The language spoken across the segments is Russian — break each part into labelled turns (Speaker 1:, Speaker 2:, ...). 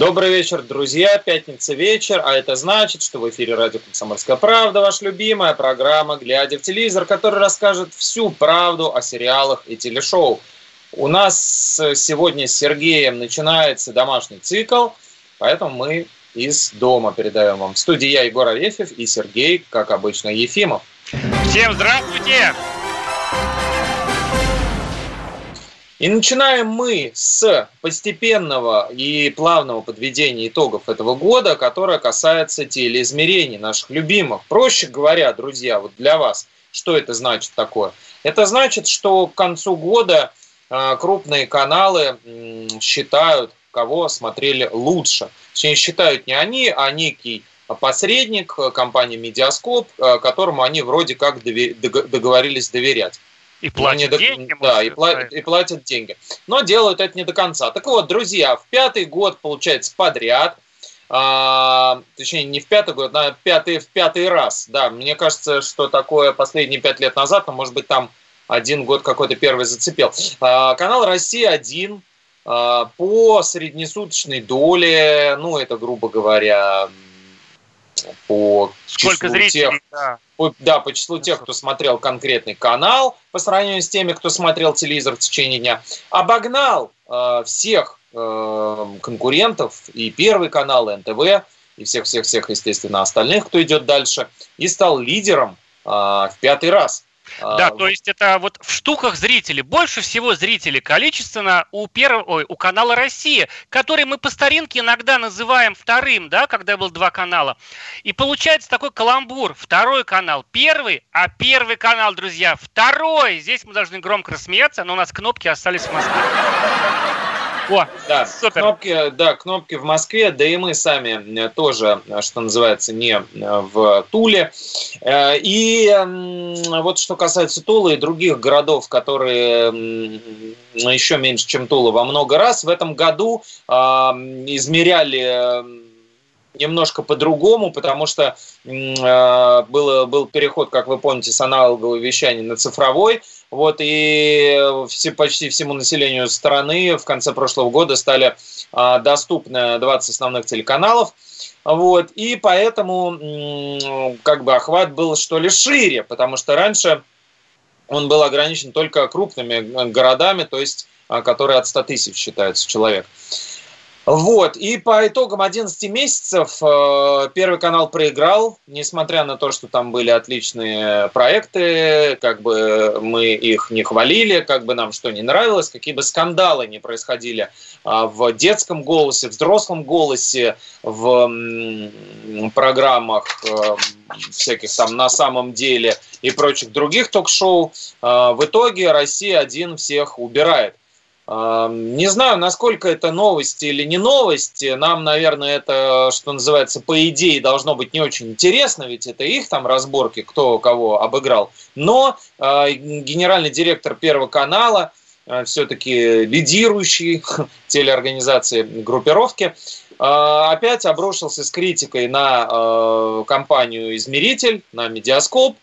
Speaker 1: Добрый вечер, друзья. Пятница вечер, а это значит, что в эфире радио «Комсомольская правда» ваша любимая программа «Глядя в телевизор», которая расскажет всю правду о сериалах и телешоу. У нас сегодня с Сергеем начинается домашний цикл, поэтому мы из дома передаем вам. В студии я, Егор Арефьев, и Сергей, как обычно, Ефимов.
Speaker 2: Всем здравствуйте!
Speaker 1: И начинаем мы с постепенного и плавного подведения итогов этого года, которое касается телеизмерений наших любимых. Проще говоря, друзья, вот для вас, что это значит такое? Это значит, что к концу года э, крупные каналы считают, кого смотрели лучше. Точнее, считают не они, а некий посредник, э, компания Медиаскоп, э, которому они вроде как договорились доверять.
Speaker 2: И платят
Speaker 1: не до-
Speaker 2: деньги.
Speaker 1: Да,
Speaker 2: может,
Speaker 1: и, пла- и платят деньги. Но делают это не до конца. Так вот, друзья, в пятый год, получается, подряд, а, точнее, не в пятый год, а пятый, в пятый раз. Да, мне кажется, что такое последние пять лет назад, но, может быть, там один год какой-то первый зацепил. А, канал «Россия-1» а, по среднесуточной доле, ну, это, грубо говоря, по
Speaker 2: Сколько
Speaker 1: числу
Speaker 2: зрителей,
Speaker 1: тех,
Speaker 2: да.
Speaker 1: по- да, по числу тех, кто смотрел конкретный канал, по сравнению с теми, кто смотрел телевизор в течение дня, обогнал э, всех э, конкурентов, и Первый канал, и НТВ, и всех-всех-всех, естественно, остальных, кто идет дальше, и стал лидером э, в пятый раз.
Speaker 2: Да,
Speaker 1: А,
Speaker 2: то есть это вот в штуках зрителей. Больше всего зрителей количественно у первого, ой, у канала Россия, который мы по старинке иногда называем вторым, да, когда был два канала. И получается такой каламбур. Второй канал первый, а первый канал, друзья, второй. Здесь мы должны громко рассмеяться, но у нас кнопки остались в Москве. О,
Speaker 1: Да,
Speaker 2: Супер.
Speaker 1: кнопки, да, кнопки в Москве, да и мы сами э, тоже, э, что называется, не э, в Туле. И вот что касается Тулы и других городов, которые еще меньше, чем Тула, во много раз, в этом году измеряли немножко по-другому, потому что э, было, был переход, как вы помните, с аналогового вещания на цифровой. Вот, и все, почти всему населению страны в конце прошлого года стали а, доступны 20 основных телеканалов. Вот, и поэтому м, как бы охват был что ли шире, потому что раньше он был ограничен только крупными э, городами, то есть а, которые от 100 тысяч считаются человек. Вот, и по итогам 11 месяцев э, Первый канал проиграл, несмотря на то, что там были отличные проекты, как бы мы их не хвалили, как бы нам что не нравилось, какие бы скандалы не происходили а, в детском голосе, в взрослом голосе, в программах э, всяких там на самом деле и прочих других ток-шоу, э, в итоге Россия-1 всех убирает. А, Не знаю, насколько это новость или не новость. Нам, наверное, это, что называется, по идее должно быть не очень интересно, ведь это их там разборки, кто кого обыграл. Но э, генеральный директор Первого канала, э, все-таки лидирующий телеорганизации группировки, э, опять обрушился с критикой на компанию «Измеритель», на «Медиаскоп»,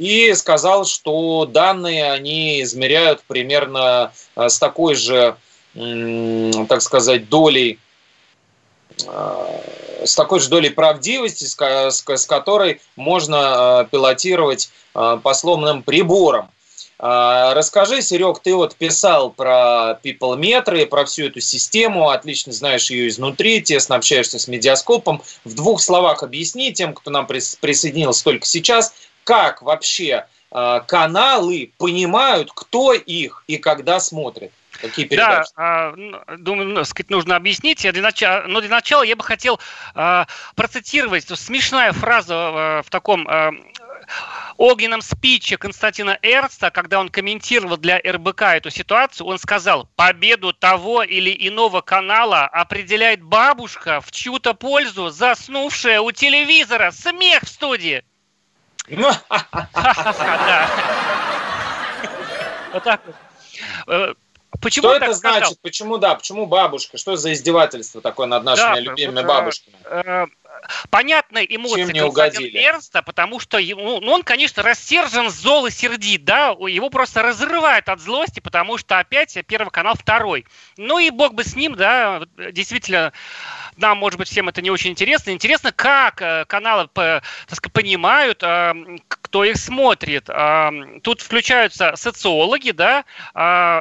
Speaker 1: и сказал, что данные они измеряют примерно э, с такой же, так сказать, долей э, с такой же долей правдивости, с ко- с ко- с которой можно э, пилотировать по сломанным приборам. А, Расскажи, Серег, ты вот писал про people метры, про всю эту систему, отлично знаешь ее изнутри, тесно общаешься с медиаскопом. В двух словах объясни тем, кто нам прис- присоединился только сейчас, как вообще э, каналы понимают, кто их и когда смотрит. Какие
Speaker 2: Да,
Speaker 1: передачи?
Speaker 2: а, ну, думаю, ну, сказать, нужно объяснить. Я для начала, но для начала я бы хотел а, процитировать. Смешная фраза а, в таком а, огненном спиче Константина Эрста, когда он комментировал для РБК эту ситуацию, он сказал, победу того или иного канала определяет бабушка в чью-то пользу, заснувшая у телевизора. Смех в студии. Вот так вот. Э,
Speaker 1: почему Что это сказал? значит? Почему да? Почему бабушка? Что за издевательство такое над нашими да, любимыми бабушками? Э,
Speaker 2: понятная эмоция Константина Эрнста, потому что ему, ну, он, конечно, рассержен, зол и сердит, да, его просто разрывает от злости, потому что опять Первый канал второй. Ну и бог бы с ним, да, действительно, нам, может быть, всем это не очень интересно. Интересно, как э, каналы понимают, э, кто их смотрит. Э, тут включаются социологи, да,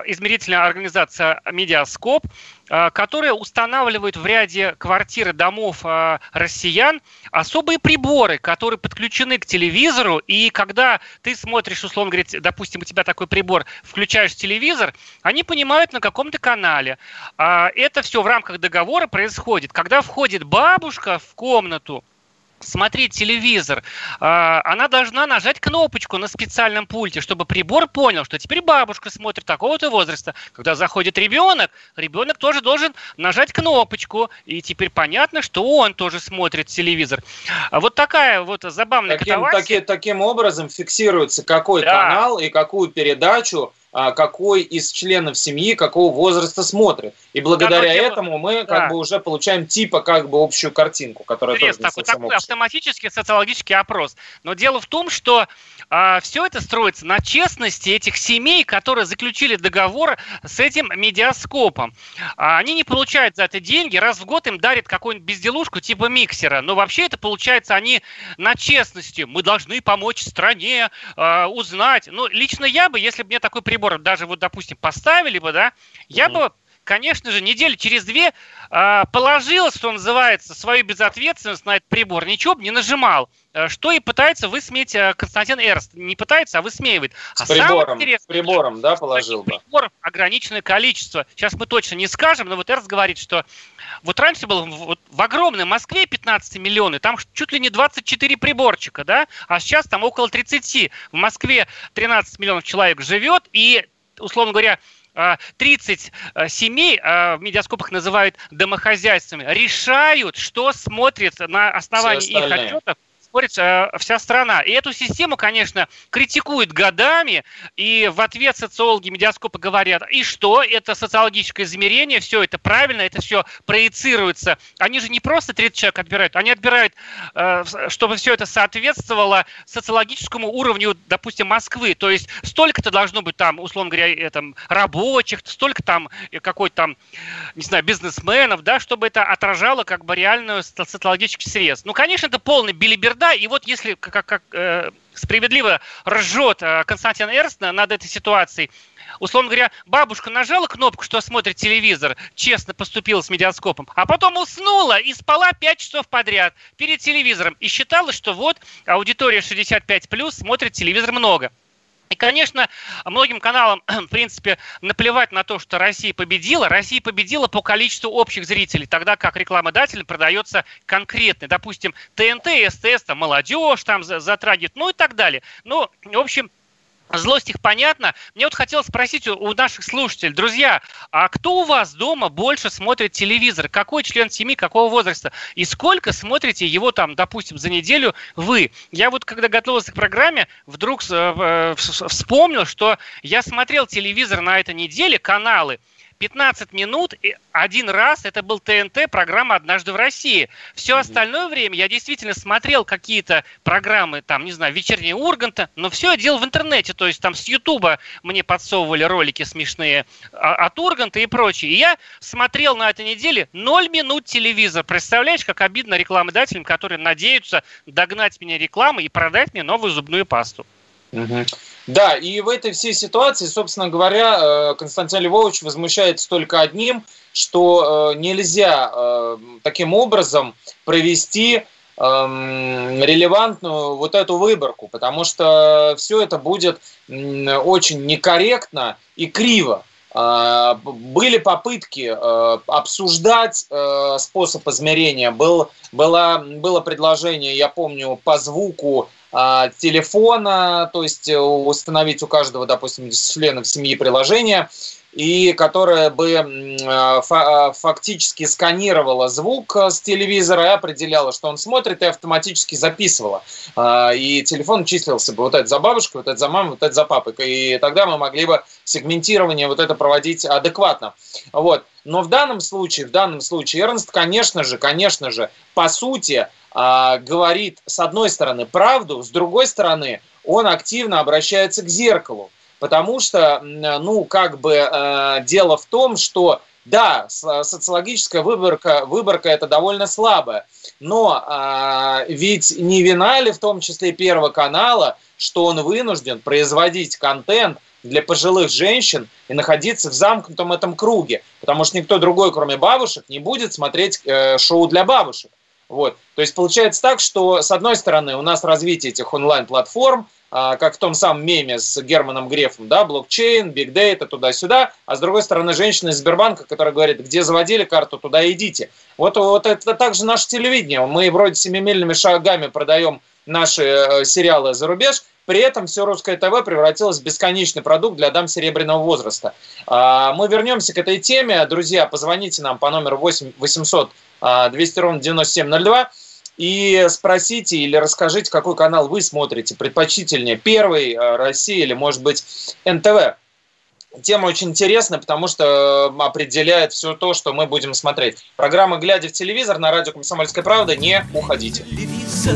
Speaker 2: измерительная организация «Медиаскоп», Э, которые устанавливают в ряде квартир и домов э, россиян особые приборы, которые подключены к телевизору, и когда ты смотришь, условно говоря, допустим, у тебя такой прибор, включаешь телевизор, они понимают, на каком то канале. А это все в рамках договора происходит. Когда входит бабушка в комнату, смотреть телевизор, а, она должна нажать кнопочку на специальном пульте, чтобы прибор понял, что теперь бабушка смотрит такого-то возраста. Когда заходит ребенок, ребенок тоже должен нажать кнопочку, и теперь понятно, что он тоже смотрит телевизор. А вот такая вот забавная
Speaker 1: таким, таки, таким образом фиксируется, какой да. канал и какую передачу какой из членов семьи какого возраста смотрит. И благодаря да, этому мы да. как бы уже получаем типа как бы общую картинку, которая Интересно,
Speaker 2: тоже такой, такой автоматический социологический опрос. Но дело в том, что а, все это строится на честности этих семей, которые заключили договор с этим медиаскопом. А, они не получают за это деньги, раз в год им дарят какую-нибудь безделушку типа миксера. Но вообще это получается они на честности. Мы должны помочь стране, а, узнать. Ну, лично я бы, если бы мне такой прибор даже вот, допустим, поставили бы, да, я mm-hmm. бы конечно же, недели через две э, положил, что называется, свою безответственность на этот прибор, ничего бы не нажимал. Э, что и пытается высмеять э, Константин Эрст. Не пытается, а высмеивает.
Speaker 1: С а прибором, с прибором, да, положил бы?
Speaker 2: Приборов ограниченное количество. Сейчас мы точно не скажем, но вот Эрст говорит, что вот раньше было вот в огромной Москве 15 миллионов, там чуть ли не 24 приборчика, да, а сейчас там около 30. В Москве 13 миллионов человек живет, и, условно говоря, 30 а, а, семей, а, в медиаскопах называют домохозяйствами, решают, что смотрит на основании их отчетов спорит э, вся страна. И эту систему, конечно, критикуют годами, и в ответ социологи медиаскопа говорят, и что, это социологическое измерение, все это правильно, это все проецируется. Они же не просто 30 человек отбирают, они отбирают, э, чтобы все это соответствовало социологическому уровню, допустим, Москвы. То есть столько-то должно быть там, условно говоря, это, рабочих, столько там какой-то там, не знаю, бизнесменов, да, чтобы это отражало как бы реальную социологический срез. Ну, конечно, это полный билиберд да, и вот если как, как э, справедливо ржет э, Константин Эрст над этой ситуацией, условно говоря, бабушка нажала кнопку, что смотрит телевизор, честно поступила с медиаскопом, а потом уснула и спала 5 часов подряд перед телевизором и считала, что вот аудитория 65+, смотрит телевизор много. И, конечно, многим каналам, в принципе, наплевать на то, что Россия победила. Россия победила по количеству общих зрителей, тогда как рекламодатель продается конкретный. Допустим, ТНТ, СТС, там, молодежь там затрагивает, ну и так далее. Ну, в общем, Злость их понятна. Мне вот хотелось спросить у наших слушателей, друзья, а кто у вас дома больше смотрит телевизор? Какой член семьи, какого возраста? И сколько смотрите его там, допустим, за неделю вы? Я вот когда готовился к программе, вдруг э, вспомнил, что я смотрел телевизор на этой неделе, каналы, 15 минут один раз это был ТНТ, программа «Однажды в России». Все остальное время я действительно смотрел какие-то программы, там, не знаю, «Вечерние Урганта», но все я делал в интернете, то есть там с Ютуба мне подсовывали ролики смешные а, от Урганта и прочее. И я смотрел на этой неделе 0 минут телевизор. Представляешь, как обидно рекламодателям, которые надеются догнать меня рекламой и продать мне новую зубную пасту.
Speaker 1: Да, и в этой всей ситуации, собственно говоря, э, Константин Львович возмущается только одним, что э, нельзя э, таким образом провести эм, релевантную вот эту выборку, потому что все это будет очень некорректно и криво. Были попытки обсуждать способ измерения, был, было, было предложение, я помню, по звуку телефона, то есть установить у каждого, допустим, членов семьи приложение, и которая бы а, а, фактически сканировала звук э, с телевизора и определяла, что он смотрит, и автоматически записывала. А, и телефон числился бы вот это за бабушкой, вот это за мамой, вот это за папой. И тогда мы могли бы сегментирование вот это проводить адекватно. Вот. Но в данном случае, в данном случае Эрнст, конечно же, конечно же, по сути, говорит с одной стороны правду, с другой стороны он активно обращается к зеркалу. Потому что, ну, как бы э, дело в том, что да, социологическая выборка, выборка это довольно слабая, но э, ведь не вина ли в том числе Первого канала, что он вынужден производить контент для пожилых женщин и находиться в замкнутом этом круге, потому что никто другой, кроме бабушек, не будет смотреть э, шоу для бабушек. Вот. То есть получается так, что с одной стороны у нас развитие этих онлайн-платформ, как в том самом меме с Германом Грефом, да, блокчейн, биг дейта, туда-сюда, а с другой стороны женщина из Сбербанка, которая говорит, где заводили карту, туда идите. Вот, вот это также наше телевидение. Мы вроде семимильными шагами продаем наши э, сериалы за рубеж, при этом все русское ТВ превратилось в бесконечный продукт для дам серебряного возраста. А, мы вернемся к этой теме. Друзья, позвоните нам по номеру 8 800 200 ровно 9702 и спросите или расскажите, какой канал вы смотрите, предпочтительнее Первый, э, Россия или, может быть, НТВ. Тема очень интересная, потому что э, определяет все то, что мы будем смотреть. Программа «Глядя в телевизор» на радио «Комсомольская правда». Не уходите. Телевизор,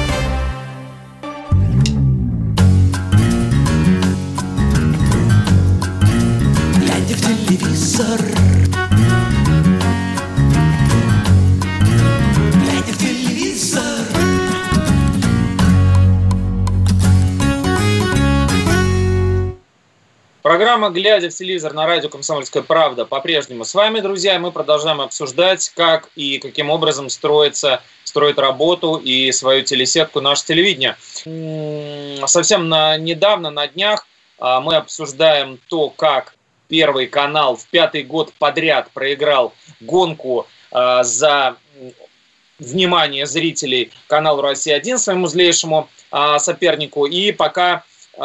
Speaker 3: Телевизор. Глядя в телевизор. Программа «Глядя в телевизор» на радио «Комсомольская правда» по-прежнему с вами, друзья. Мы продолжаем обсуждать, как и каким образом строится, строит работу и свою телесетку наше телевидение. Совсем на, недавно, на днях, а, мы обсуждаем то, как Первый канал в пятый год подряд проиграл гонку э, за внимание зрителей каналу «Россия-1» своему злейшему э, сопернику. И пока э,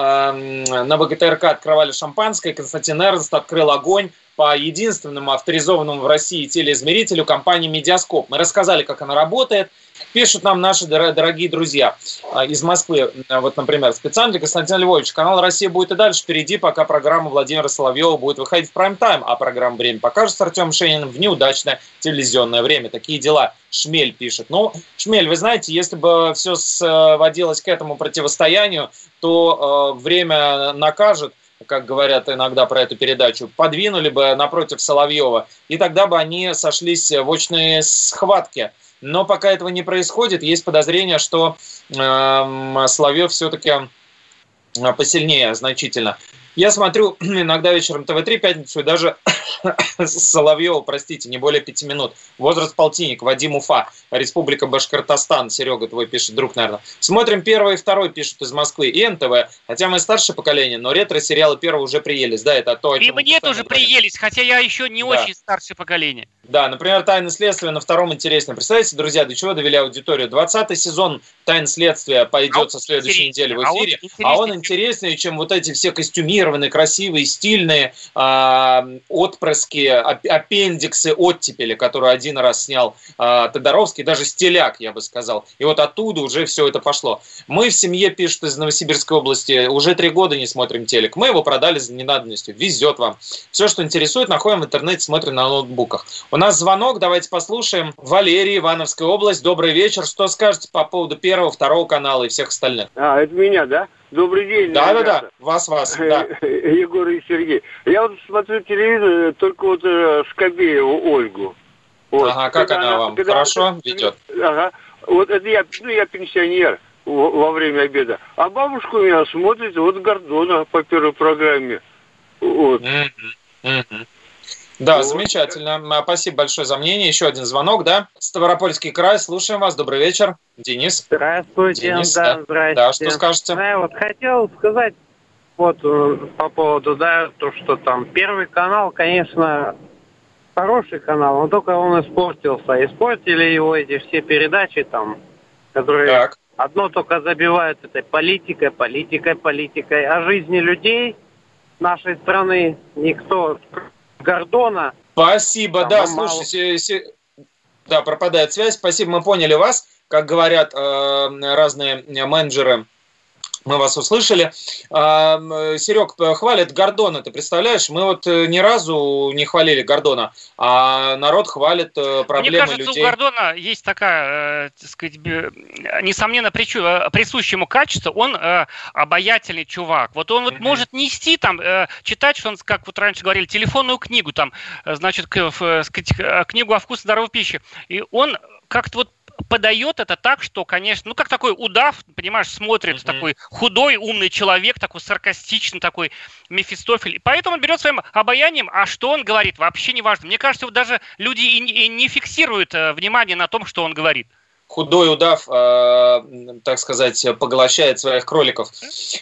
Speaker 3: на ВГТРК открывали шампанское, Константин Эрнст открыл огонь по единственному авторизованному в России телеизмерителю компании «Медиаскоп». Мы рассказали, как она работает – Пишут нам наши дорогие друзья а, из Москвы. Вот, например, специально для Константина Львовича. Канал «Россия» будет и дальше впереди, пока программа Владимира Соловьева будет выходить в прайм-тайм, а программа «Время покажет» с Артемом Шениным в неудачное телевизионное время. Такие дела. Шмель пишет. Ну, Шмель, вы знаете, если бы все сводилось к этому противостоянию, то э, время накажет как говорят иногда про эту передачу, подвинули бы напротив Соловьева, и тогда бы они сошлись в очной схватке. Но пока этого не происходит, есть подозрение, что э, Соловьев все-таки посильнее значительно. Я смотрю иногда вечером ТВ-3 пятницу и даже Соловьева, простите, не более пяти минут. Возраст полтинник, Вадим Уфа, Республика Башкортостан. Серега твой пишет, друг, наверное. Смотрим первый и второй, пишут из Москвы. И НТВ. Хотя мы старшее поколение, но ретро-сериалы первого уже приелись. Да, это то, о
Speaker 2: чем... И мне тоже приелись, хотя я еще не да. очень старшее поколение.
Speaker 1: Да, например, «Тайны следствия» на втором интересно. Представляете, друзья, до чего довели аудиторию? 20 сезон «Тайн следствия» пойдет а со следующей недели в эфире, а он, а он интереснее, чем вот эти все костюмированные, красивые, стильные э, отпрыски, аппендиксы, оттепели, которые один раз снял э, Тодоровский, даже стиляк, я бы сказал. И вот оттуда уже все это пошло. Мы в семье, пишут из Новосибирской области, уже три года не смотрим телек. Мы его продали за ненадобностью. Везет вам. Все, что интересует, находим в интернете, смотрим на ноутбуках. У нас звонок, давайте послушаем. Валерий, Ивановская область, добрый вечер. Что скажете по поводу первого, второго канала и всех остальных?
Speaker 4: А, это меня, да? Добрый день.
Speaker 1: Да, да, да. Вас, вас. Да.
Speaker 4: Егор и Сергей. Я вот смотрю телевизор, только вот э, Скобееву Ольгу. Вот.
Speaker 1: Ага, как
Speaker 4: Когда
Speaker 1: она вам? Хорошо ведет?
Speaker 4: Ага. Вот это я, ну, я пенсионер во во время обеда. А бабушка у меня смотрит вот Гордона по первой программе. Вот.
Speaker 1: Мгм, мгм. Да,
Speaker 4: Вот.
Speaker 1: замечательно. А, Спасибо большое за мнение. Еще один звонок, да? Ставропольский край, слушаем вас. Добрый вечер. Денис.
Speaker 5: Здравствуйте,
Speaker 1: Денис,
Speaker 5: да,
Speaker 1: да.
Speaker 5: здрасте.
Speaker 1: Да, что скажете?
Speaker 5: Да, я вот хотел сказать вот э, по поводу, да, то, что там Первый канал, конечно, хороший канал, но только он испортился. Испортили его эти все передачи там, которые
Speaker 1: Так.
Speaker 5: одно только забивают этой политикой, политикой, политикой. О жизни людей нашей страны никто, Гордона,
Speaker 1: Спасибо,
Speaker 5: Там
Speaker 1: да,
Speaker 5: мало.
Speaker 1: слушайте, се- да, пропадает связь. Спасибо, мы поняли вас. Как говорят э, разные менеджеры, мы вас услышали. Серег хвалит Гордона, ты представляешь? Мы вот э, ни разу не хвалили Гордона, а народ хвалит э, проблемы
Speaker 2: Мне кажется,
Speaker 1: людей.
Speaker 2: у Гордона есть такая, э, так сказать, несомненно, присущее ему качество. Он обаятельный чувак. Вот он вот
Speaker 1: Мгм.
Speaker 2: может нести там, читать, что он, как вот раньше говорили, телефонную книгу там, значит, сказать, книгу о вкусе здоровой пищи. И он как-то вот подает это так, что, конечно, ну как такой удав, понимаешь, смотрит
Speaker 1: Мгм.
Speaker 2: такой худой, умный человек, такой саркастичный, такой Мефистофель. И поэтому он берет своим обаянием, а что он говорит, вообще не важно. Мне кажется, вот даже люди и не- и не фиксируют э, внимание на том, что он говорит.
Speaker 1: Худой удав, э, так сказать, поглощает своих кроликов.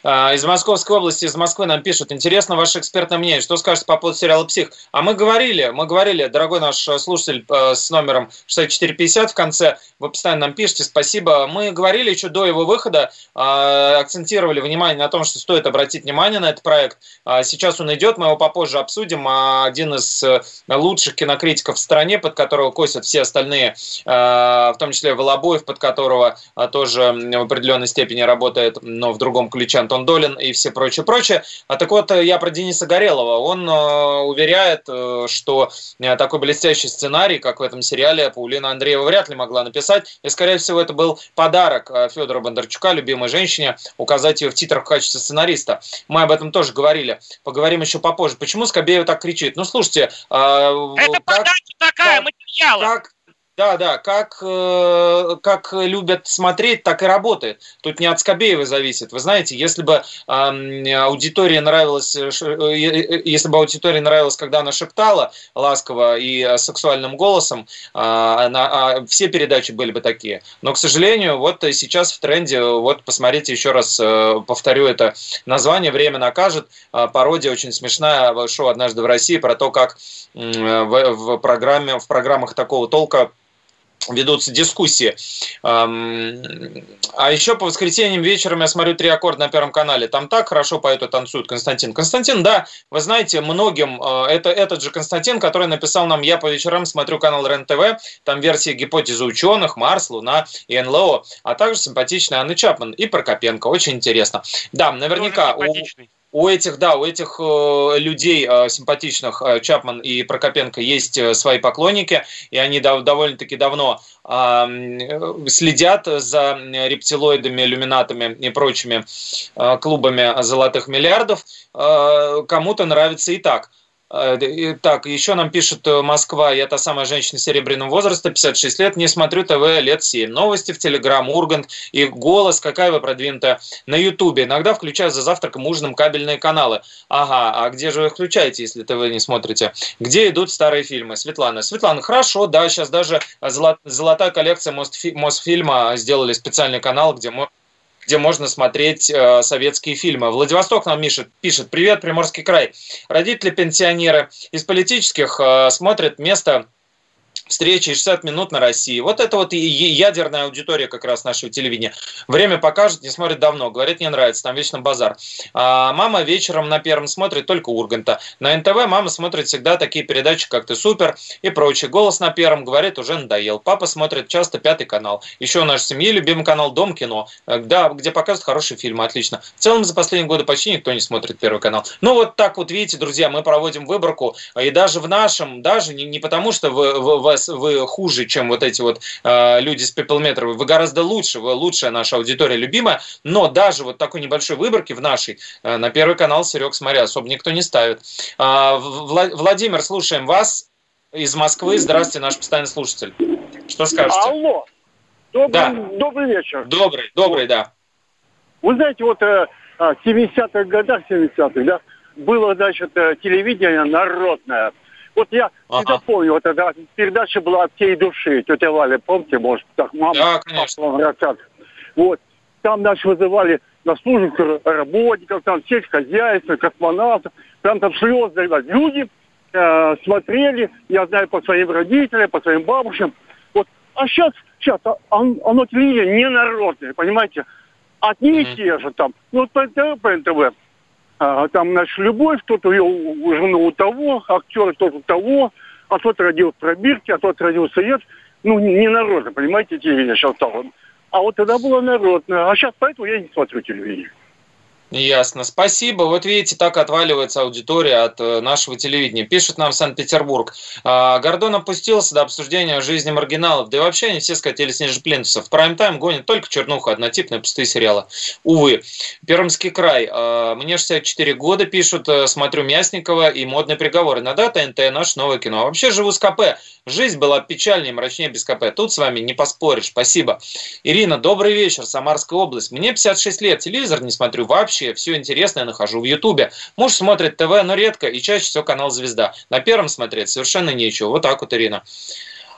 Speaker 1: Э, из Московской области, из Москвы нам пишут, интересно ваше экспертное мнение, что скажете по поводу сериала «Псих»? А мы говорили, мы говорили, дорогой наш слушатель э, с номером 6450 в конце, вы постоянно нам пишете, спасибо. Мы говорили еще до его выхода, э, акцентировали внимание на том, что стоит обратить внимание на этот проект. А Сейчас он идет, мы его попозже обсудим. А Один из э, лучших кинокритиков в стране, под которого косят все остальные, э, в том числе Волобоев, под которого а, тоже в определенной степени работает, но в другом ключе Антон Долин и все прочее, прочее. А так вот, э, я про Дениса Горелого. Он э, уверяет, э, что такой блестящий сценарий, как в этом сериале, Паулина Андреева вряд ли могла написать. И, скорее всего, это был подарок Федора Бондарчука, любимой женщине, указать ее в титрах в качестве сценариста. Мы об этом тоже говорили. Поговорим еще попозже. Почему Скобеева так кричит? Ну, слушайте, э,
Speaker 2: Это
Speaker 1: как-
Speaker 2: подача такая,
Speaker 1: как-
Speaker 2: материала.
Speaker 1: как, да, да, как, э, как любят смотреть, так и работает. Тут не от Скобеева зависит. Вы знаете, если бы эм, аудитории нравилось, э, ш- э, э, если бы аудитории нравилось, когда она шептала ласково и э, сексуальным голосом, э, она- а все передачи были бы такие. Но, к сожалению, вот э, сейчас в тренде, вот посмотрите еще раз, э, повторю это название «Время накажет». Э, Пародия очень смешная, э, шоу «Однажды в России» про то, как м, в, в программе, в программах такого толка ведутся дискуссии. А еще по воскресеньям вечером я смотрю «Три аккорда» на Первом канале. Там так хорошо поют и танцуют Константин. Константин, да, вы знаете, многим, э, это этот же Константин, который написал нам «Я по вечерам смотрю канал РЕН-ТВ», там версии гипотезы ученых, Марс, Луна и НЛО, а также симпатичная Анна Чапман и Прокопенко. Очень интересно. Да, наверняка у. У этих, да, у этих э, людей э, симпатичных, э, Чапман и Прокопенко, есть свои поклонники, и они дов- довольно-таки давно следят за рептилоидами, иллюминатами и прочими клубами золотых миллиардов. Кому-то нравится и так. И Так, еще нам пишет э, Москва, я та самая женщина серебряного возраста, 56 лет, не смотрю ТВ лет 7. Новости в Телеграм, Ургант и голос, какая вы продвинутая на Ютубе. Иногда включаю за завтраком, ужином кабельные каналы. Ага, а где же вы включаете, если ТВ не смотрите? Где идут старые фильмы? Светлана. Светлана, хорошо, да, сейчас даже золо- золотая коллекция Мосфи- Мосфильма сделали специальный канал, где мо- где можно смотреть э, советские фильмы. Владивосток нам пишет, пишет «Привет, Приморский край». Родители-пенсионеры из политических э, смотрят место встречи 60 минут на России. Вот это вот и ядерная аудитория как раз нашего телевидения. Время покажет, не смотрит давно. Говорит, не нравится, там вечно базар. А мама вечером на первом смотрит только Урганта. На НТВ мама смотрит всегда такие передачи, как «Ты супер» и прочее. Голос на первом говорит, уже надоел. Папа смотрит часто пятый канал. Еще у нашей семьи любимый канал «Дом кино». Э, Да, где показывают хорошие фильмы, отлично. В целом за последние годы почти никто не смотрит первый канал. Ну вот так вот, видите, друзья, мы проводим выборку. И даже в нашем, даже не, не потому, что в, в- в вас вы хуже, чем вот эти вот э, люди с пепелметром. Вы гораздо лучше, вы лучшая наша аудитория любимая. Но даже вот такой небольшой выборки в нашей э, на Первый канал Серег смотря особо никто не ставит. Э, Владимир, слушаем вас из Москвы. Здравствуйте, наш постоянный слушатель. Что скажете?
Speaker 6: Алло. Добрый,
Speaker 1: Да.
Speaker 6: добрый вечер.
Speaker 1: Добрый, добрый, да.
Speaker 6: Вы знаете, вот э, а, в 70-х годах, 70-х, да, было, значит, э, телевидение народное. Вот я всегда помню, вот эта передача была от всей души, тетя Валя, помните, может, так, мама,
Speaker 1: Да, конечно.
Speaker 6: папа. Вот, там, значит, вызывали на службу работников, там, сельскохозяйства, космонавтов, прям там слезы, ребят. Люди э, смотрели, я знаю, по своим родителям, по своим бабушкам. Вот, а сейчас, сейчас, а- он- оно телевидение не народное, понимаете? Одни и те же там. Ну, вот по НТВ, по НТВ. А, там, значит, любовь, кто-то ее жену у того, актер тот у того, а тот родил в пробирке, а тот родился нет. Ну, не народно, понимаете, телевидение сейчас стало. А вот тогда было народно. А сейчас поэтому я не смотрю телевидение.
Speaker 1: Ясно. Спасибо. Вот видите, так отваливается аудитория от э, нашего телевидения. Пишет нам Санкт-Петербург. А, Гордон опустился до обсуждения жизни маргиналов. Да и вообще они все скатились ниже плинтусов. В прайм-тайм гонят только чернуха, однотипные пустые сериалы. Увы. Пермский край. А, Мне 64 года пишут, э, смотрю Мясникова и модный приговор. Иногда ТНТ наше новое кино. А вообще живу с КП. Жизнь была печальнее, мрачнее без КП. Тут с вами не поспоришь. Спасибо. Ирина, добрый вечер. Самарская область. Мне 56 лет. Телевизор не смотрю вообще. Все интересное нахожу в Ютубе. Муж смотрит ТВ, но редко. И чаще всего канал «Звезда». На первом смотреть совершенно нечего. Вот так вот, Ирина.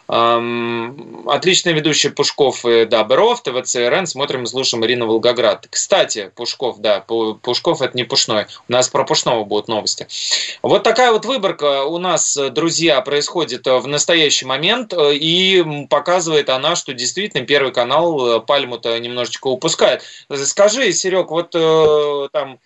Speaker 1: Отличный ведущий Пушков да, Беров, ТВЦРН, смотрим и слушаем Ирину Волгоград. Кстати, Пушков, да, Пу- Пушков это не Пушной, у нас про Пушного будут новости. Вот такая вот выборка у нас, друзья, происходит э, в настоящий момент, э, и показывает она, что действительно Первый канал э, пальму-то немножечко упускает. Скажи, Серег, вот там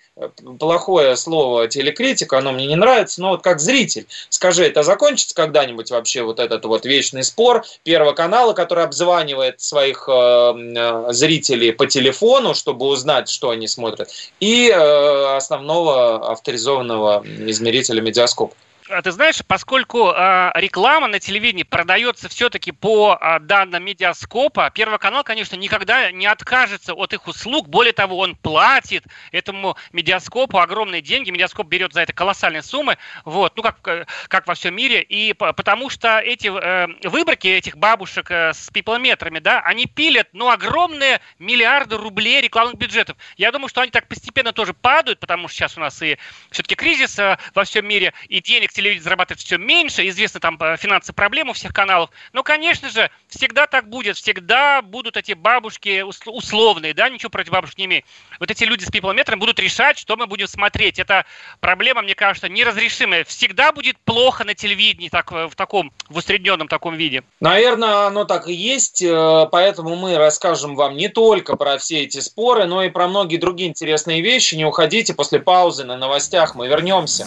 Speaker 1: плохое слово телекритика, оно мне не нравится, но вот как зритель, скажи, это закончится когда-нибудь вообще вот этот вот вечный спор Первого канала, который обзванивает своих э, зрителей по телефону, чтобы узнать, что они смотрят, и э, основного авторизованного измерителя медиаскоп?
Speaker 2: А Ты знаешь, поскольку а, реклама на телевидении продается все-таки по а, данным медиаскопа, Первый канал, конечно, никогда не откажется от их услуг. Более того, он платит этому медиаскопу огромные деньги. Медиаскоп берет за это колоссальные суммы, вот, ну как, э, как во всем мире. И по- потому что эти э, выборки этих бабушек э, с пиплометрами, да, они пилят, ну, огромные миллиарды рублей рекламных бюджетов. Я думаю, что они так постепенно тоже падают, потому что сейчас у нас и все-таки кризис э, во всем мире, и денег телевидение зарабатывает все меньше, известны там э, финансовые проблемы у всех каналов. Но, конечно же, всегда так будет, всегда будут эти бабушки ус- условные, да, ничего против бабушек не имею. Вот эти люди с пиплометром будут решать, что мы будем смотреть. Это проблема, мне кажется, неразрешимая. Всегда будет плохо на телевидении так, э, в таком, в усредненном таком виде.
Speaker 1: Наверное, оно так и есть, э, поэтому мы расскажем вам не только про все эти споры, но и про многие другие интересные вещи. Не уходите, после паузы на новостях мы вернемся.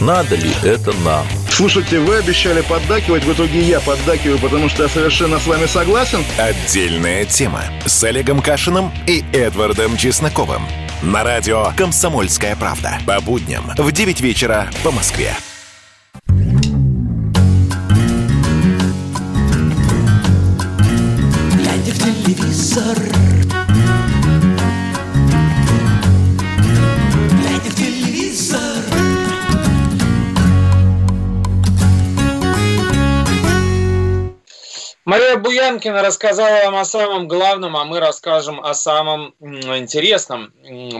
Speaker 7: Надо ли это нам?
Speaker 8: Слушайте, вы обещали поддакивать, в итоге я поддакиваю, потому что я совершенно с вами согласен.
Speaker 3: Отдельная тема с Олегом Кашиным и Эдвардом Чесноковым. На радио «Комсомольская правда». По будням в 9 вечера по Москве.
Speaker 1: Буянкина рассказала вам о самом главном, а мы расскажем о самом интересном.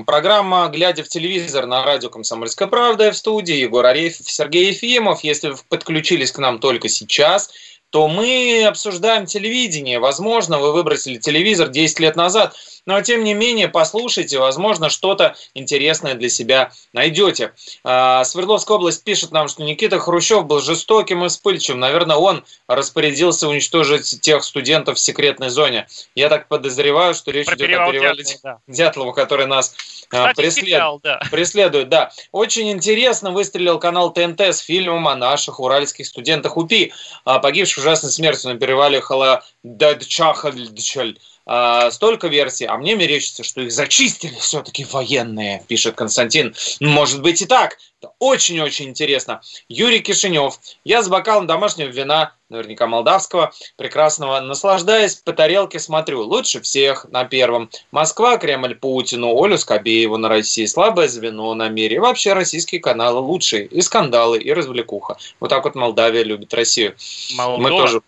Speaker 1: Программа «Глядя в телевизор» на радио «Комсомольская правда» в студии Егор Арефьев, Сергей Ефимов. Если вы подключились к нам только сейчас, то мы обсуждаем телевидение. Возможно, вы выбросили телевизор 10 лет назад, но тем не менее послушайте, возможно, что-то интересное для себя найдете. А, Свердловская область пишет нам, что Никита Хрущев был жестоким и вспыльчивым. Наверное, он распорядился уничтожить тех студентов в секретной зоне. Я так подозреваю, что речь
Speaker 2: Про
Speaker 1: идет о
Speaker 2: перевал
Speaker 1: перевале
Speaker 2: Дятлова, да.
Speaker 1: Дятлова, который нас а,
Speaker 2: Кстати,
Speaker 1: преслед-
Speaker 2: сериал, да.
Speaker 1: преследует. Да. Очень интересно выстрелил канал ТНТ с фильмом о наших уральских студентах УПИ, а, погибших ужасной смертью на перевале Халадчахальдчаль. А, столько версий, а мне мерещится, что их зачистили все-таки военные, пишет Константин. Может быть и так. Это очень-очень интересно. Юрий Кишинев. Я с бокалом домашнего вина, наверняка молдавского, прекрасного, наслаждаясь по тарелке, смотрю. Лучше всех на первом. Москва, Кремль Путину, Олю Скобееву на России, слабое звено на мире. И вообще российские каналы лучшие. И скандалы, и развлекуха. Вот так вот Молдавия любит Россию.
Speaker 2: Молдова?
Speaker 1: Мы тоже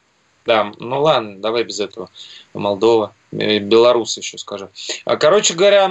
Speaker 1: да, ну ладно, давай без этого. Молдова, э, Беларусь еще скажем. А, Короче говоря,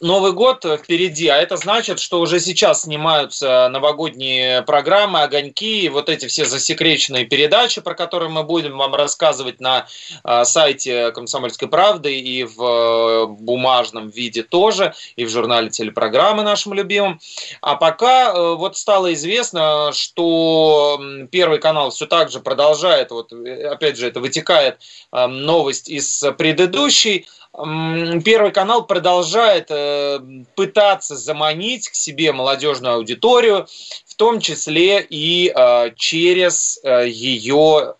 Speaker 1: Новый год впереди, а это значит, что уже сейчас снимаются новогодние программы, огоньки, и вот эти все засекреченные передачи, про которые мы будем вам рассказывать на а, сайте «Комсомольской правды» и в э, бумажном виде тоже, и в журнале телепрограммы нашим любимым. А пока э, вот стало известно, что Первый канал все так же продолжает, вот э, опять же это вытекает э, новость из предыдущей, Первый канал продолжает э, пытаться заманить к себе молодежную аудиторию, в том числе и э, через э, ее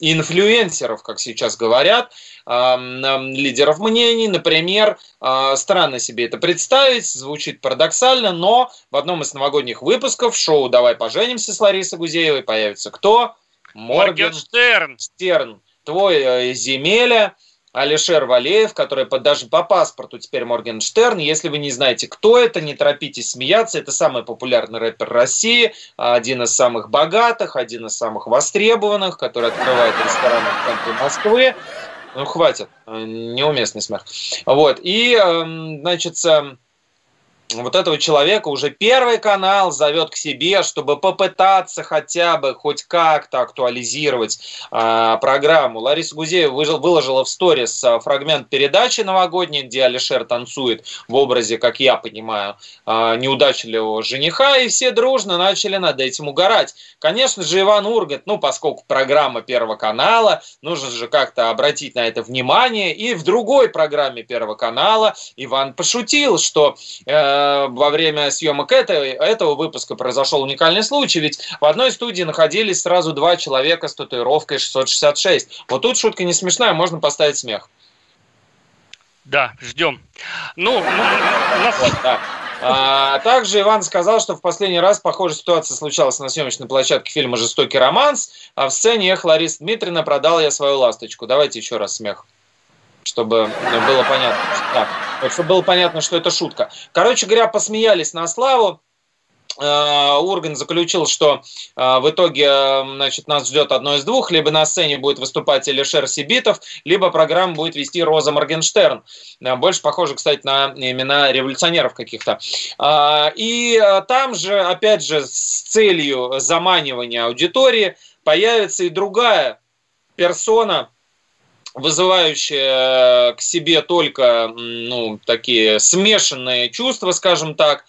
Speaker 1: инфлюенсеров, как сейчас говорят, лидеров мнений. Например, странно себе это представить, звучит парадоксально, но в одном из новогодних выпусков шоу «Давай поженимся» с Ларисой Гузеевой появится кто?
Speaker 2: Моргенштерн.
Speaker 1: Стерн. Твой Земеля. Алишер Валеев, который по- даже по паспорту теперь Моргенштерн. Если вы не знаете, кто это, не торопитесь смеяться. Это самый популярный рэпер России, один из самых богатых, один из самых востребованных, который открывает рестораны в центре Москвы. Ну, хватит, э, неуместный смех. Вот, и, эм, значит, эм, вот этого человека уже Первый канал зовет к себе, чтобы попытаться хотя бы хоть как-то актуализировать а, программу. Лариса Гузеева выжил- выложила в сторис а, фрагмент передачи новогодней, где Алишер танцует в образе, как я понимаю, а, неудачливого жениха, и все дружно начали над этим угорать. Конечно же, Иван Ургант, ну, поскольку программа Первого канала, нужно же как-то обратить на это внимание, и в другой программе Первого канала Иван пошутил, что э, во время съемок этой, этого выпуска произошел уникальный случай, ведь в одной студии находились сразу два человека с татуировкой 666. Вот тут шутка не смешная, можно поставить смех.
Speaker 2: Да, ждем. Ну, ну, у нас...
Speaker 1: Вот, да. А, также Иван сказал, что в последний раз похожая ситуация случалась на съемочной площадке фильма «Жестокий романс», а в сцене «Эх, Лариса Дмитриевна, продал я свою ласточку». Давайте еще раз смех, чтобы было понятно. Да, вот чтобы было понятно, что это шутка. Короче говоря, посмеялись на славу. Э, Урган заключил, что э, в итоге э, значит, нас ждет одно из двух. Либо на сцене будет выступать Элишер Сибитов, либо программу будет вести Роза Моргенштерн. Больше похоже, кстати, на имена революционеров каких-то. И там же, опять же, с целью заманивания аудитории появится и другая персона, вызывающая к себе только ну, такие смешанные чувства, скажем так,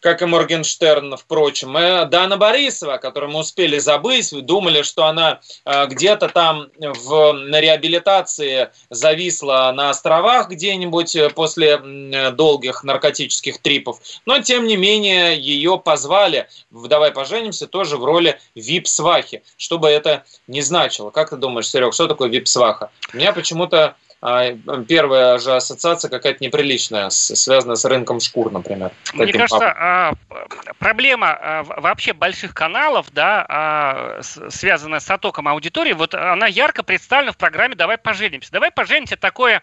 Speaker 1: как и Моргенштерн, впрочем. И Дана Борисова, которую мы успели забыть, вы думали, что она э, где-то там в, на реабилитации зависла на островах где-нибудь э, после долгих наркотических трипов. Но, тем не менее, ее позвали в «Давай поженимся» тоже в роли вип-свахи, что бы это ни значило. Как ты думаешь, Серег, что такое вип-сваха? У меня почему-то первая же ассоциация какая-то неприличная, связанная с рынком шкур, например.
Speaker 2: Мне кажется, а, проблема а, вообще больших каналов, да, а, связанная с оттоком аудитории, вот она ярко представлена в программе «Давай поженимся». «Давай поженимся» такое,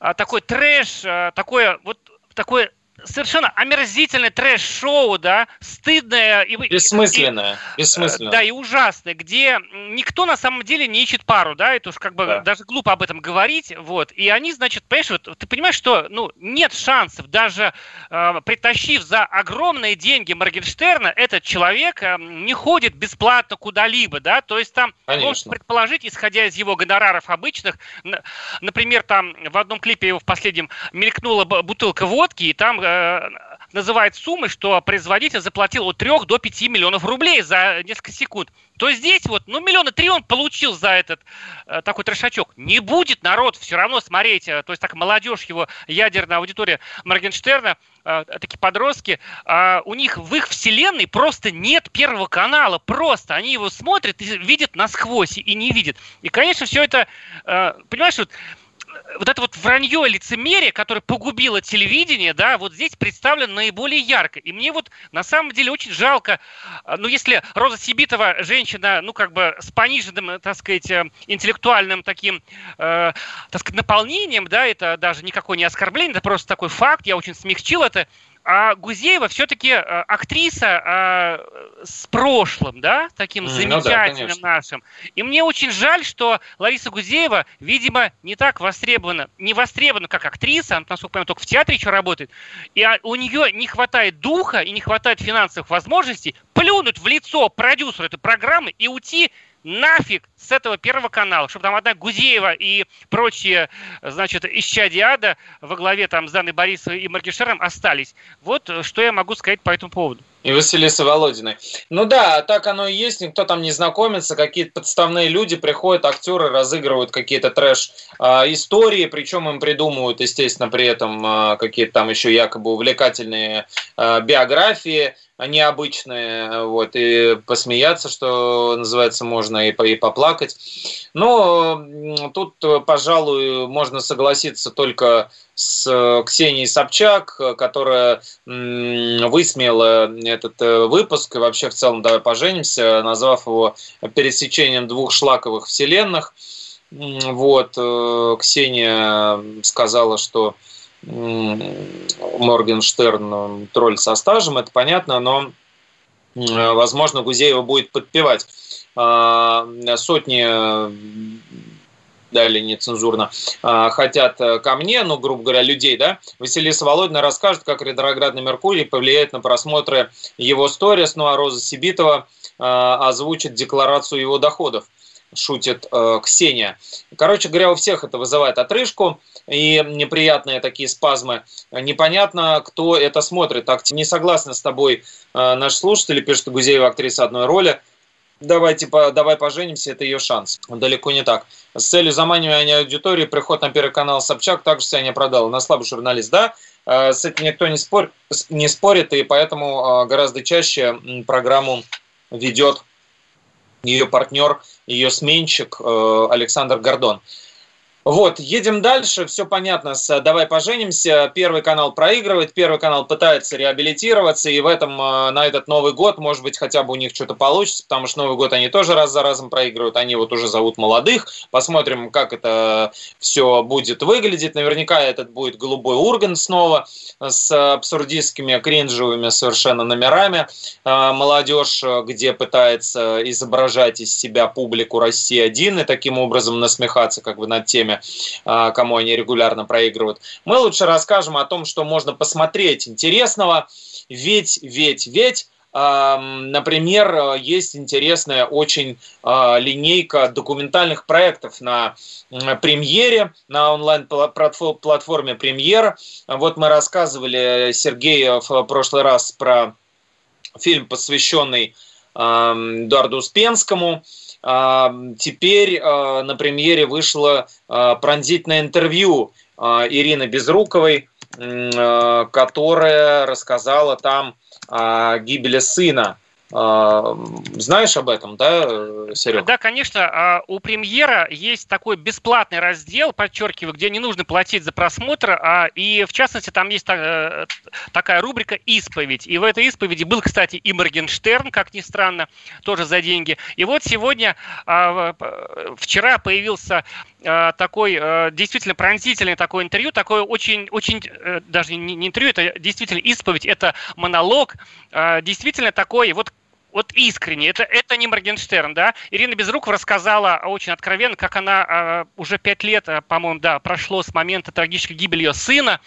Speaker 2: а, такой трэш, а, такое вот такое совершенно омерзительное трэш-шоу, да, стыдное и
Speaker 1: бессмысленное,
Speaker 2: и,
Speaker 1: бессмысленное,
Speaker 2: да, и ужасное, где никто на самом деле не ищет пару, да, это уж как бы да. даже глупо об этом говорить, вот, и они, значит, понимаешь, вот, ты понимаешь, что, ну, нет шансов, даже э, притащив за огромные деньги Моргенштерна, этот человек э, не ходит бесплатно куда-либо, да, то есть там
Speaker 1: Конечно.
Speaker 2: можно предположить, исходя из его гонораров обычных, например, там в одном клипе его в последнем мелькнула бутылка водки, и там э, называет суммы, что производитель заплатил от 3 до 5 миллионов рублей за несколько секунд. То здесь вот, ну, миллиона три он получил за этот э, такой трешачок. Не будет народ все равно смотреть, э, то есть так молодежь его, ядерная аудитория Моргенштерна, э, такие подростки, э, у них в их вселенной просто нет первого канала, просто они его смотрят и видят насквозь и не видят. И, конечно, все это, э, понимаешь, вот вот это вот вранье лицемерие, которое погубило телевидение, да, вот здесь представлено наиболее ярко. И мне вот на самом деле очень жалко, а, ну, если Роза Сибитова, женщина, ну, как бы с пониженным, так сказать, э, интеллектуальным таким, э, так сказать, наполнением, да, это даже никакое не оскорбление, это просто такой факт, я очень смягчил это, а Гузеева все-таки э, актриса а, с прошлым, да, таким ну, замечательным да, нашим. И мне очень жаль, что Лариса Гузеева, видимо, не так востребована, не востребована как актриса, она, насколько я понимаю, только в театре еще работает, и а, у нее не хватает духа и не хватает финансовых возможностей плюнуть в лицо продюсеру этой программы и уйти нафиг с этого первого канала, чтобы там одна Гузеева и прочие, значит, исчадия во главе там с Даной Борисовой и Маргишером остались. Вот э, что я могу сказать по этому поводу.
Speaker 1: И Василиса Володиной. Ну да, так оно и есть, никто там не знакомится, какие-то подставные люди приходят, актеры разыгрывают какие-то трэш-истории, причем им придумывают, естественно, при этом а, какие-то там еще якобы увлекательные а, биографии, необычные, вот, и посмеяться, что называется, можно и, и поплакать. Но тут, пожалуй, можно согласиться только с э, Ксенией Собчак, которая высмеяла этот э, выпуск и вообще в целом «Давай поженимся», назвав его пересечением двух шлаковых вселенных. Вот, э, Ксения сказала, что Моргенштерн тролль со стажем, это понятно, но, возможно, Гузеева будет подпевать. А, сотни далее нецензурно, а, хотят э, ко мне, ну, грубо говоря, людей, да, Василиса Володина расскажет, как ретроградный Меркурий повлияет на просмотры его сторис, ну, а Роза Сибитова а, озвучит декларацию его доходов шутит э, Ксения. Короче говоря, у всех это вызывает отрыжку и неприятные такие спазмы. Непонятно, кто это смотрит. Так, не согласны с тобой э, наши слушатели, пишут Гузеева актриса одной роли давай, типа, давай поженимся, это ее шанс. Далеко не так. С целью заманивания аудитории приход на Первый канал Собчак также себя не продал. На слабый журналист, да, э, с этим никто не, спор, не спорит, и поэтому э, гораздо чаще программу ведет ее партнер, ее сменщик э, Александр Гордон. Вот, едем дальше, все понятно с «Давай поженимся». Первый канал проигрывает, Первый канал пытается реабилитироваться, и в этом, э, на этот Новый год, может быть, хотя бы у них что-то получится, потому что Новый год они тоже раз за разом проигрывают, они вот уже зовут молодых. Посмотрим, как это все будет выглядеть. Наверняка этот будет голубой урган снова с абсурдистскими, кринжевыми совершенно номерами. Э, молодежь, где пытается изображать из себя публику России-1 и таким образом насмехаться как бы над теми, время, а, кому они регулярно проигрывают. Мы лучше расскажем о том, что можно посмотреть интересного, ведь, ведь, ведь Например, есть интересная очень а, линейка документальных проектов на премьере, на онлайн-платформе премьер. Вот мы рассказывали Сергею в прошлый раз про фильм, посвященный Эдуарду Успенскому. Теперь а, на премьере вышло а, пронзительное интервью а, Ирины Безруковой, которая рассказала там о гибели сына знаешь об этом, да, Серега?
Speaker 2: Да, конечно. А, у премьера есть такой бесплатный раздел, подчеркиваю, где не нужно платить за просмотр, а, и в частности там есть э, такая рубрика «Исповедь». И в этой исповеди был, кстати, и Моргенштерн, как ни странно, тоже за деньги. И вот сегодня, вчера появился такой действительно пронзительный такой интервью, такое очень, очень э, даже не интервью, это действительно исповедь, это монолог, действительно такой, вот вот искренне, это, это не Моргенштерн, да. Ирина Безрукова рассказала очень откровенно, как она э, уже пять лет, э, по-моему, да, прошло с момента трагической гибели ее сына,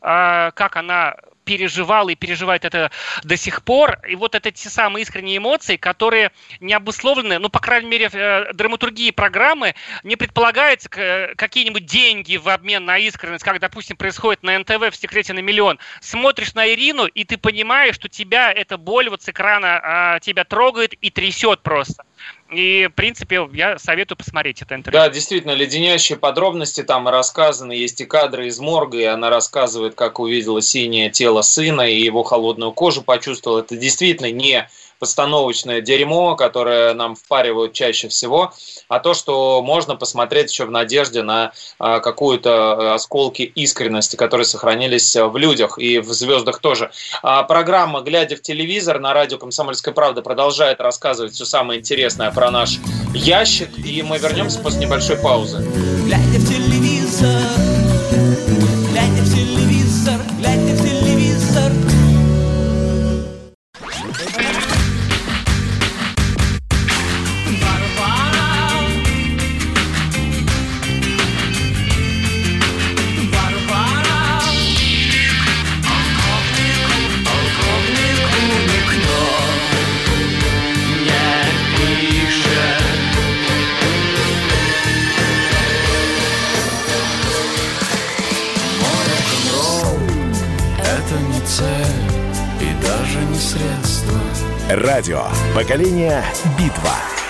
Speaker 2: э, как она переживал и переживает это до сих пор. И вот это те самые искренние эмоции, которые не обусловлены, ну, по крайней мере, э, драматургии программы не предполагается какие-нибудь деньги в обмен на искренность, как, допустим, происходит на НТВ в «Секрете на миллион». Смотришь на Ирину, и ты понимаешь, что тебя эта боль вот с экрана а, тебя трогает и трясет просто. И, в принципе, я советую посмотреть это интервью.
Speaker 1: Да, действительно, леденящие подробности там рассказаны. Есть и кадры из морга, и она рассказывает, как увидела синее тело сына и его холодную кожу почувствовала. Это действительно не постановочное дерьмо, которое нам впаривают чаще всего, а то, что можно посмотреть еще в надежде на а, какую-то осколки искренности, которые сохранились в людях и в звездах тоже. А программа «Глядя в телевизор» на радио «Комсомольская правда» продолжает рассказывать все самое интересное про наш ящик, и мы вернемся после небольшой паузы. Глядя в телевизор,
Speaker 9: Поколение. Битва.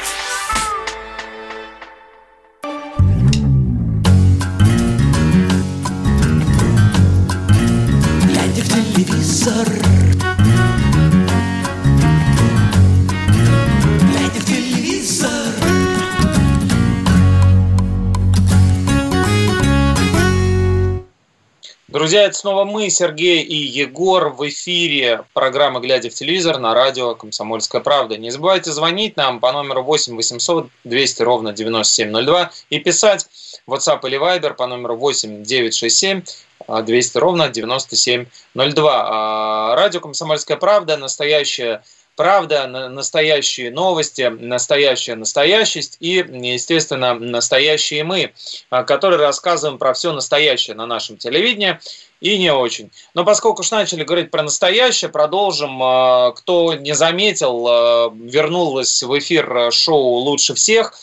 Speaker 1: Друзья, это снова мы, Сергей и Егор, в эфире программы «Глядя в телевизор» на радио «Комсомольская правда». Не забывайте звонить нам по номеру 8 800 200 ровно 9702 и писать WhatsApp или Viber по номеру 8 967 200 ровно 9702. А, радио «Комсомольская правда» – настоящая правда, настоящие новости, настоящая настоящесть и, естественно, настоящие мы, а, которые рассказываем про все настоящее на нашем телевидении и не очень. Но поскольку уж начали говорить про настоящее, продолжим. А, кто не заметил, а, вернулось в эфир шоу «Лучше всех»,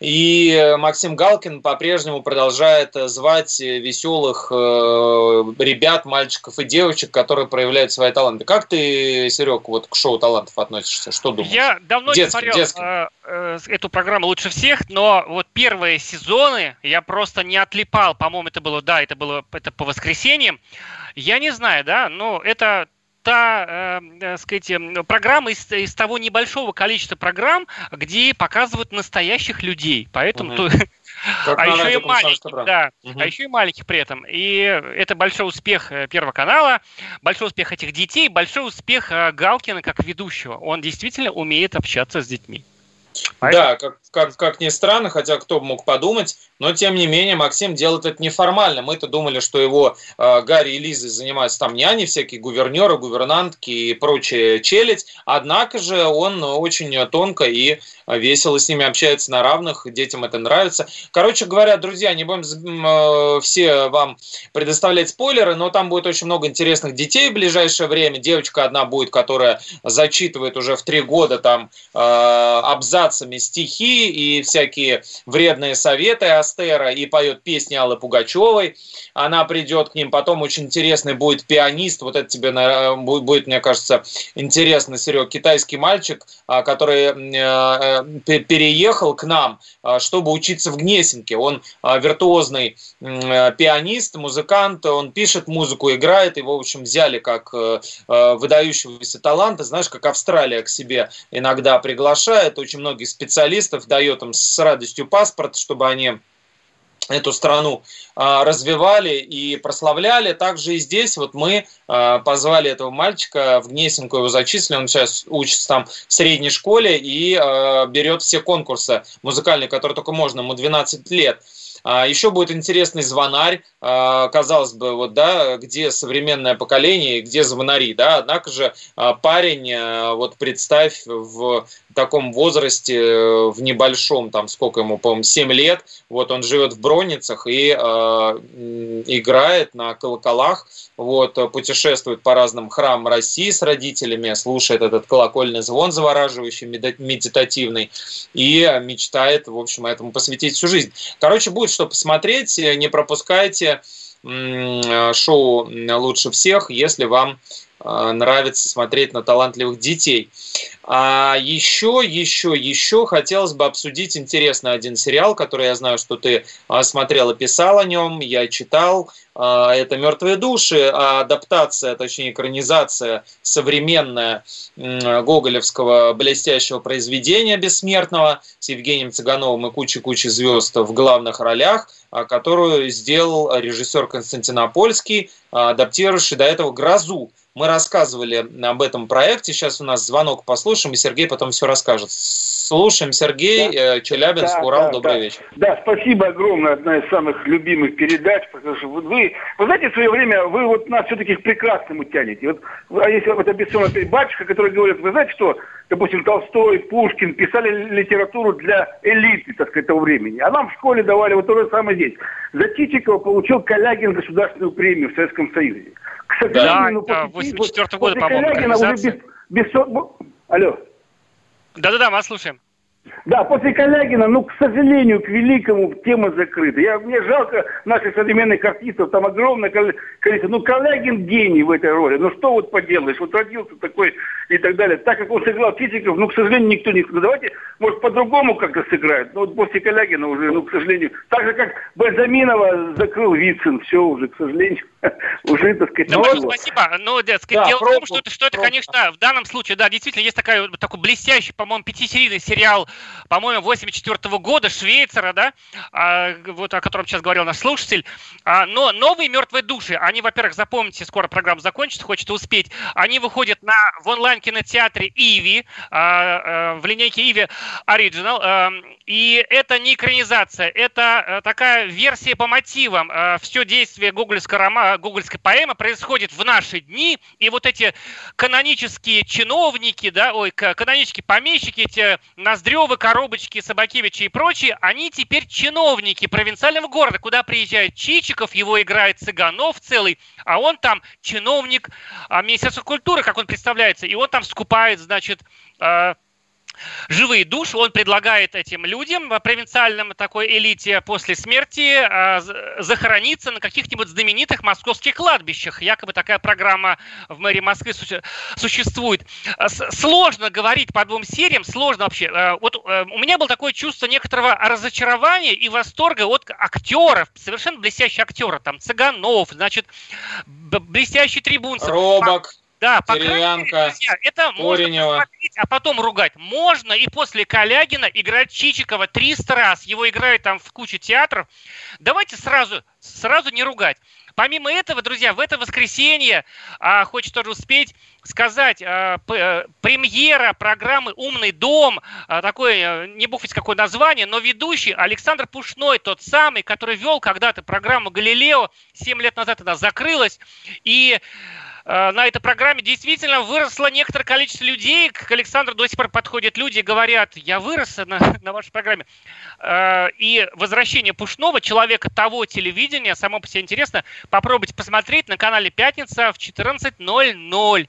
Speaker 1: и Максим Галкин по-прежнему продолжает звать веселых э, ребят, мальчиков и девочек, которые проявляют свои таланты. Как ты, Серег, вот к шоу талантов относишься? Что думаешь?
Speaker 2: Я давно детский, не смотрел. Э, э, эту программу лучше всех, но вот первые сезоны я просто не отлипал. По-моему, это было, да, это было это по воскресеньям. Я не знаю, да, но это та, э, сказать, программа из, из того небольшого количества программ, где показывают настоящих людей. Поэтому угу. а еще и маленьких, да, угу. а еще и маленьких при этом. И это большой успех э, Первого канала, большой успех этих детей, большой успех э, Галкина как ведущего. Он действительно умеет общаться с детьми.
Speaker 1: Поэтому... Да, как, как, как ни странно, хотя кто бы мог подумать, но тем не менее Максим делает это неформально. Мы-то думали, что его э, Гарри и Лиза занимаются там няни, всякие гувернеры, гувернантки и прочие челядь. Однако же он очень тонко и весело с ними общается на равных, детям это нравится. Короче говоря, друзья, не будем э, все вам предоставлять спойлеры, но там будет очень много интересных детей в ближайшее время. Девочка одна будет, которая зачитывает уже в три года там э, абзацами стихи, и всякие вредные советы Астера и поет песни Аллы Пугачевой. Она придет к ним. Потом очень интересный будет пианист. Вот это тебе будет, мне кажется, интересно, Серег. Китайский мальчик, а, который э, э, переехал к нам, а, чтобы учиться в Гнесинке. Он а, виртуозный пианист, музыкант. Он пишет музыку, играет. Его, в общем, взяли как выдающегося таланта. Знаешь, как Австралия к себе иногда приглашает. Очень многих специалистов дает им с радостью паспорт, чтобы они эту страну а, развивали и прославляли. Также и здесь вот мы а, позвали этого мальчика в Гнесинку, его зачислили, он сейчас учится там в средней школе и а, берет все конкурсы музыкальные, которые только можно, ему 12 лет. Еще будет интересный звонарь, казалось бы, вот, да, где современное поколение, где звонари, да, однако же парень, вот представь, в таком возрасте, в небольшом, там, сколько ему, по-моему, 7 лет, вот, он живет в Броницах и э, играет на колоколах, вот, путешествует по разным храмам России с родителями, слушает этот колокольный звон завораживающий, медитативный, и мечтает, в общем, этому посвятить всю жизнь. Короче, будет что посмотреть, не пропускайте шоу «Лучше всех», если вам э, нравится смотреть на талантливых детей. А еще, еще, еще хотелось бы обсудить интересный один сериал, который я знаю, что ты а, смотрел и писал о нем, я читал. А, это «Мертвые души», адаптация, точнее экранизация современная гоголевского блестящего произведения «Бессмертного» с Евгением Цыгановым и кучей-кучей звезд в главных ролях, а, которую сделал режиссер Константинопольский, адаптировавший до этого «Грозу», мы рассказывали об этом проекте. Сейчас у нас звонок послушаем, и Сергей потом все расскажет. Слушаем, Сергей, да. Э, Челябинск, да, Урал, да, добрый
Speaker 10: да.
Speaker 1: вечер.
Speaker 10: Да, спасибо огромное, одна из самых любимых передач, потому что вы, вы знаете, в свое время вы вот нас все-таки к прекрасному тянете. Вот, а если вот опять батюшка, который говорит, вы знаете что, допустим, Толстой, Пушкин писали литературу для элиты, так сказать, того времени. А нам в школе давали вот то же самое здесь. За Титикова получил Калягин государственную премию в Советском Союзе.
Speaker 2: К сожалению, да, ну, после, да, 84 года, по-моему, уже без, без...
Speaker 10: Алло.
Speaker 2: Да-да-да, мы вас слушаем.
Speaker 10: Да, после Калягина, ну, к сожалению, к великому, тема закрыта. Я, мне жалко наших современных артистов, там огромное количество. Ну, Калягин гений в этой роли. Ну, что вот поделаешь? Вот родился такой и так далее. Так как он сыграл Титиков, ну, к сожалению, никто не... Ну, давайте, может, по-другому как-то сыграет. Но вот после Калягина уже, ну, к сожалению... Так же, как Бальзаминова закрыл Вицин. Все уже, к сожалению, уже, так сказать...
Speaker 2: Ну, спасибо. Ну, да, сказать, да, дело пробу, в том, что это, что это конечно, в данном случае, да, действительно, есть такая, такой блестящий, по-моему, пятисерийный сериал по-моему, 84 года, Швейцара, да, а, вот о котором сейчас говорил наш слушатель. А, но новые «Мертвые души», они, во-первых, запомните, скоро программа закончится, хочется успеть, они выходят на, в онлайн-кинотеатре «Иви», а, а, в линейке «Иви Original», а, и это не экранизация, это а, такая версия по мотивам. А, все действие гугольской, рома, гугольской поэмы происходит в наши дни, и вот эти канонические чиновники, да, ой, канонические помещики, эти Ноздревы, Коробочки, Собакевичи и прочие, они теперь чиновники провинциального города, куда приезжает Чичиков, его играет Цыганов целый, а он там чиновник а, Министерства культуры, как он представляется, и он там скупает, значит, а, живые души. Он предлагает этим людям, в провинциальном такой элите после смерти, а, захорониться на каких-нибудь знаменитых московских кладбищах. Якобы такая программа в мэрии Москвы существует. А, сложно говорить по двум сериям, сложно вообще. Вот э, у меня было такое чувство некоторого разочарования и восторга от актеров, совершенно блестящие актеры, там Цыганов, значит, блестящий трибунцев.
Speaker 1: Робок.
Speaker 2: Да, по крайней друзья, это Коренева. можно посмотреть, а потом ругать. Можно и после Калягина играть Чичикова 300 раз. Его играют там в куче театров. Давайте сразу, сразу не ругать. Помимо этого, друзья, в это воскресенье, а, хочется тоже успеть сказать, а, п, премьера программы «Умный дом», а, такое, не буфать какое название, но ведущий Александр Пушной, тот самый, который вел когда-то программу «Галилео», 7 лет назад она закрылась, и Э, на этой программе действительно выросло некоторое количество людей. К Александру до сих пор подходят люди и говорят, я вырос на, на вашей программе. Э, и возвращение Пушного, человека того телевидения, само по себе интересно, попробуйте посмотреть на канале «Пятница» в 14.00.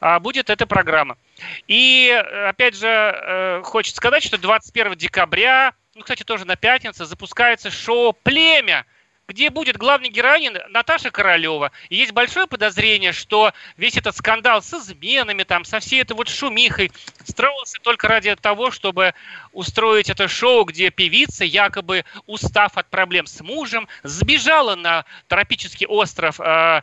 Speaker 2: а, будет эта программа. И, опять же, э, хочется сказать, что 21 декабря, ну, кстати, тоже на пятницу, запускается шоу «Племя», где будет главной героиней Наташа Королева. И есть большое подозрение, что весь этот скандал с изменами, там, со всей этой вот шумихой строился только ради того, чтобы устроить это шоу, где певица, якобы устав от проблем с мужем, сбежала на тропический остров э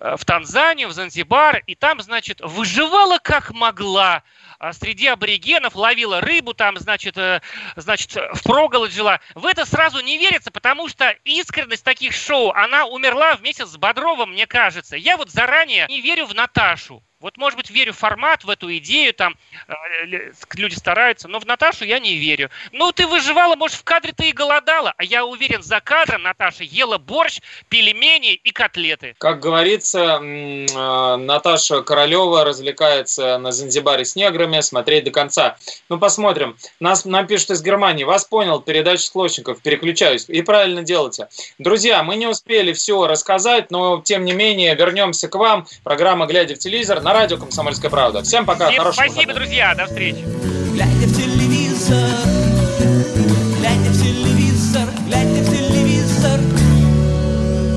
Speaker 2: в Танзанию, в Занзибар, и там, значит, выживала как могла, а среди аборигенов, ловила рыбу, там, значит, э, значит, впроголодь жила. В это сразу не верится, потому что искренность таких шоу, она умерла вместе с Бодровым, мне кажется. Я вот заранее не верю в Наташу. Вот, может быть, верю в формат, в эту идею, там э, люди стараются, но в Наташу я не верю. Ну, ты выживала, может, в кадре ты и голодала, а я уверен, за кадром Наташа ела борщ, пельмени и котлеты.
Speaker 1: Как говорится, э, Наташа Королева развлекается на Занзибаре с неграми, смотреть до конца. Ну, посмотрим. Нас, нам пишут из Германии. Вас понял, передача склочников, переключаюсь. И правильно делаете. Друзья, мы не успели все рассказать, но, тем не менее, вернемся к вам. Программа «Глядя в телевизор» на радио «Комсомольская правда». Всем пока,
Speaker 2: Всем
Speaker 1: хорошего
Speaker 2: спасибо,
Speaker 1: выходного.
Speaker 2: друзья, до встречи.